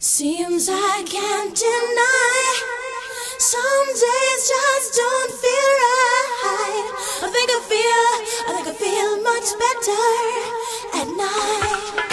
Seems I can't deny. Some days just don't feel right. I think I feel, I think I feel much better at night.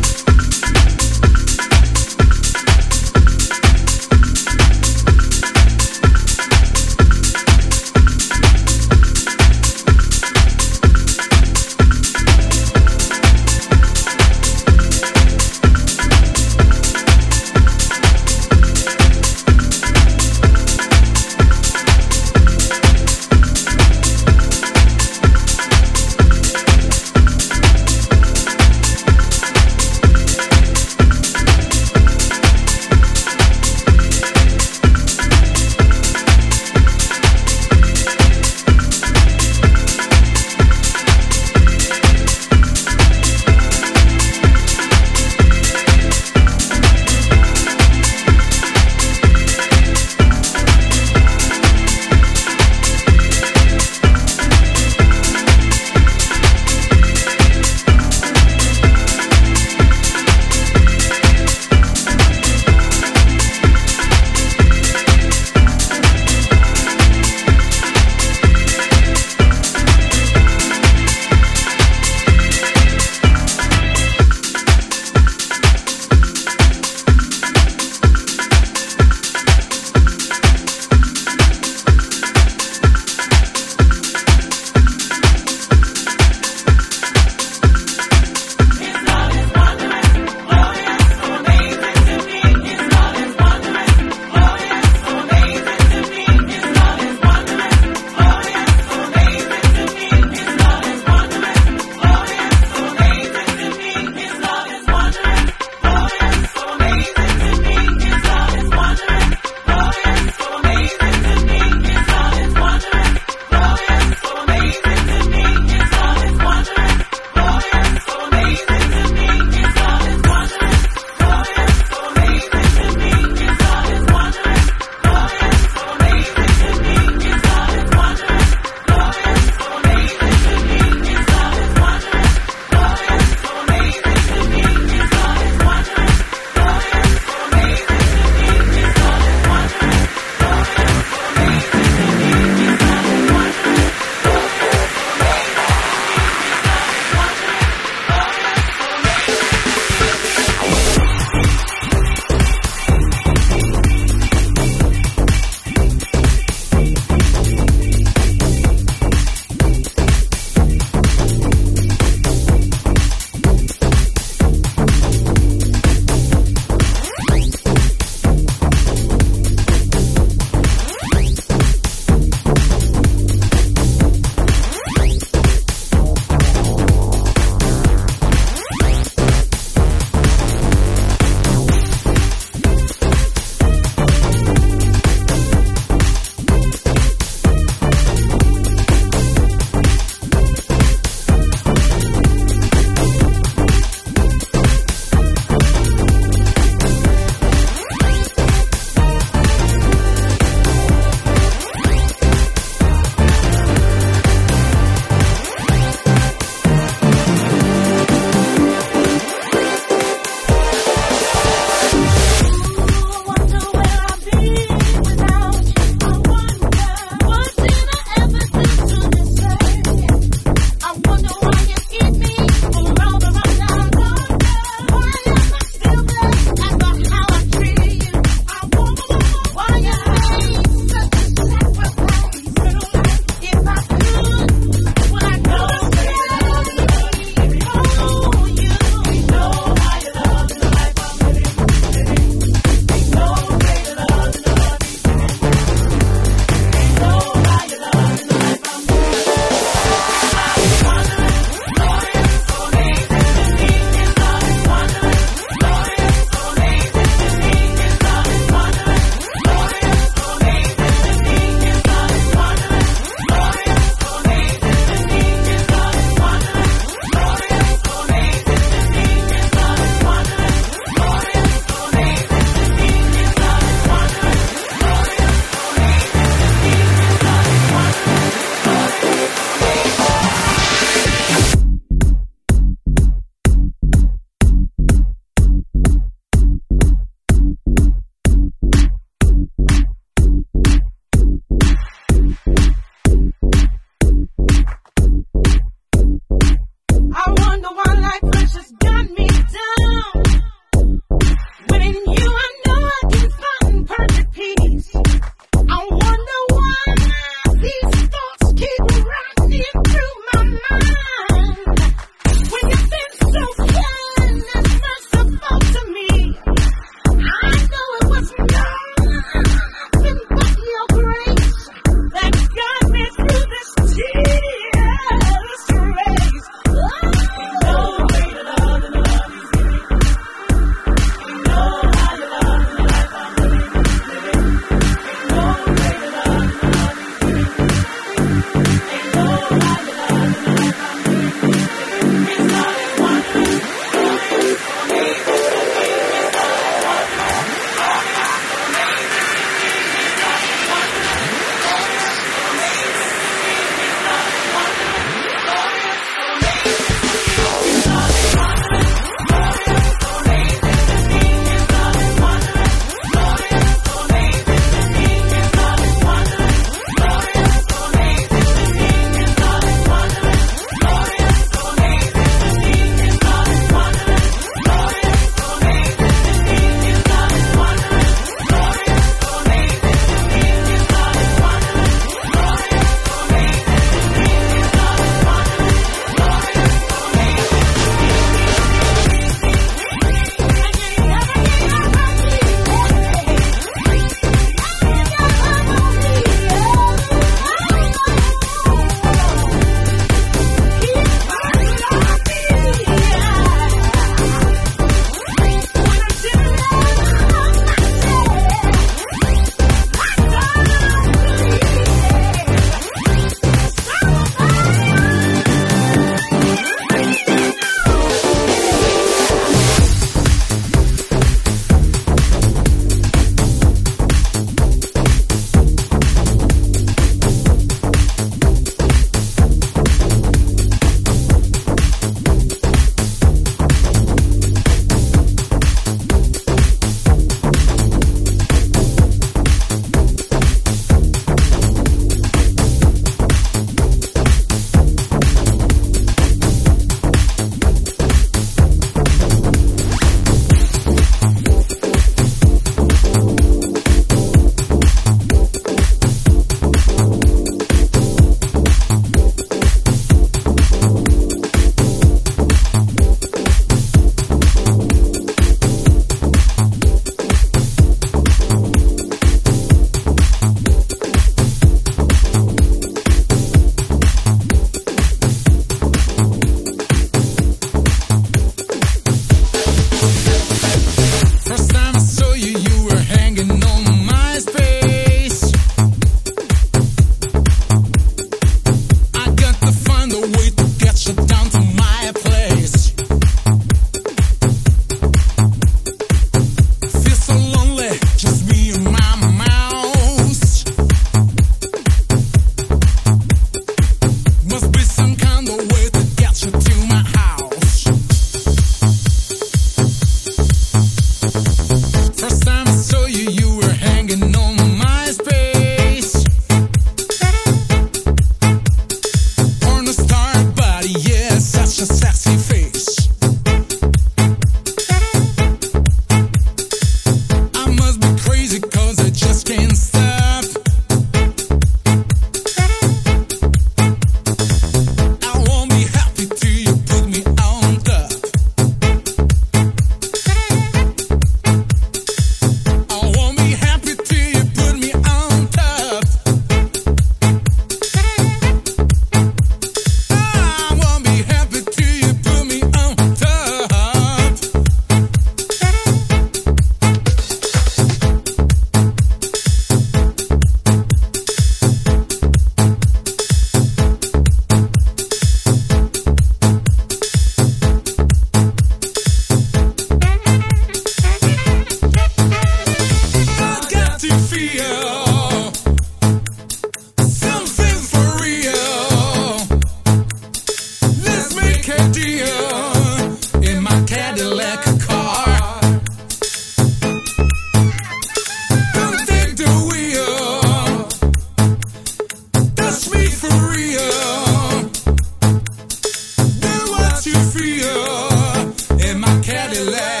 and.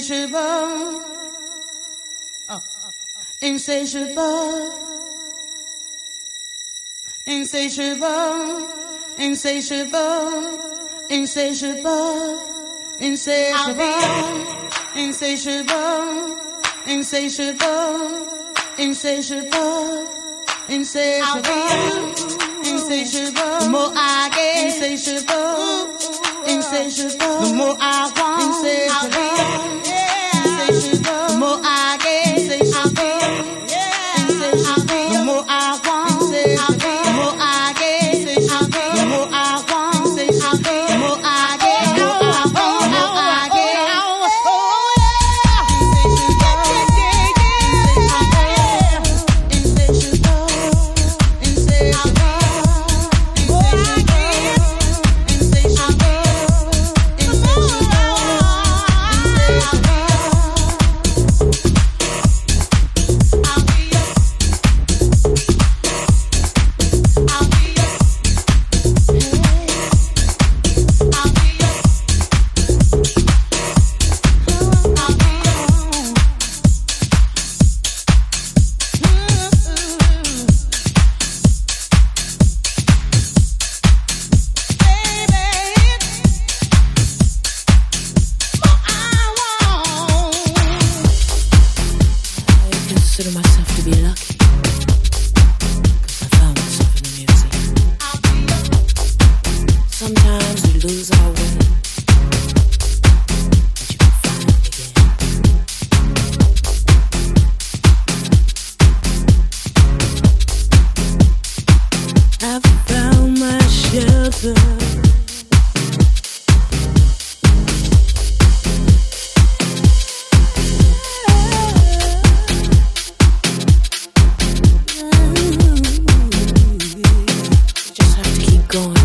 insatiable, oh, insatiable, insatiable, insatiable, insatiable, insatiable, insatiable, insatiable, insatiable, insatiable. Insatiable. The more I get, insatiable. Insatiable. The more I want, insatiable. going.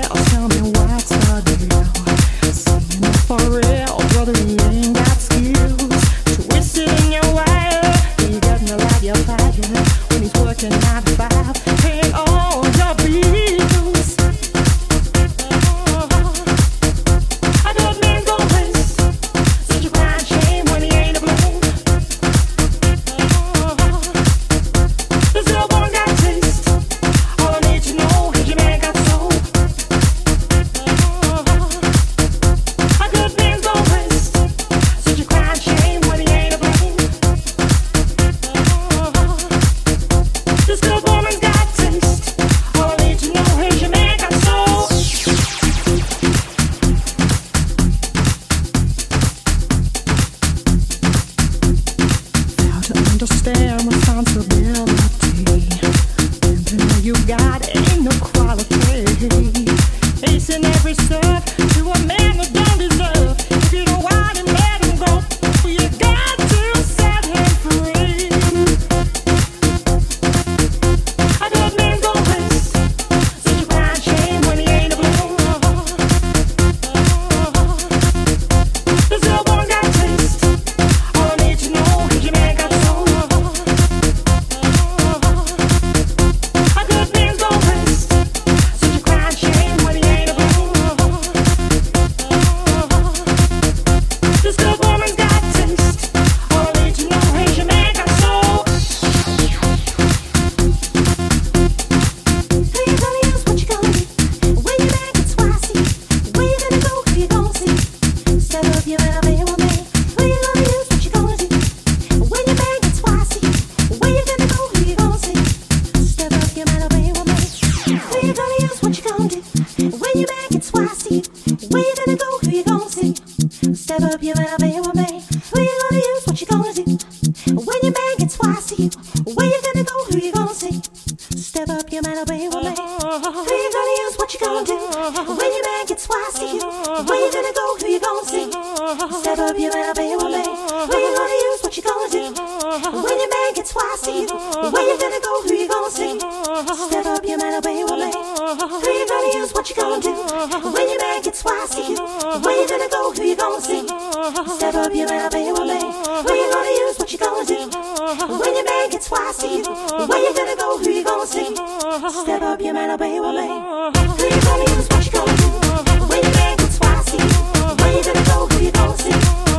Oh. Step up your be with me. Who you gonna use? What you gonna do? When your man gets twice to you, where you gonna go? Who you gonna see? Step up your be with me. Who you gonna use? What you gonna do? When your man gets twice to you, where you gonna go? Who you gonna see? Step up your be with me. Who you gonna use? What you gonna do? When your man gets twice to you, where you gonna go? Who you gonna see? Step up your man, I'll with me. Who you gonna use? What you gonna do? Gonna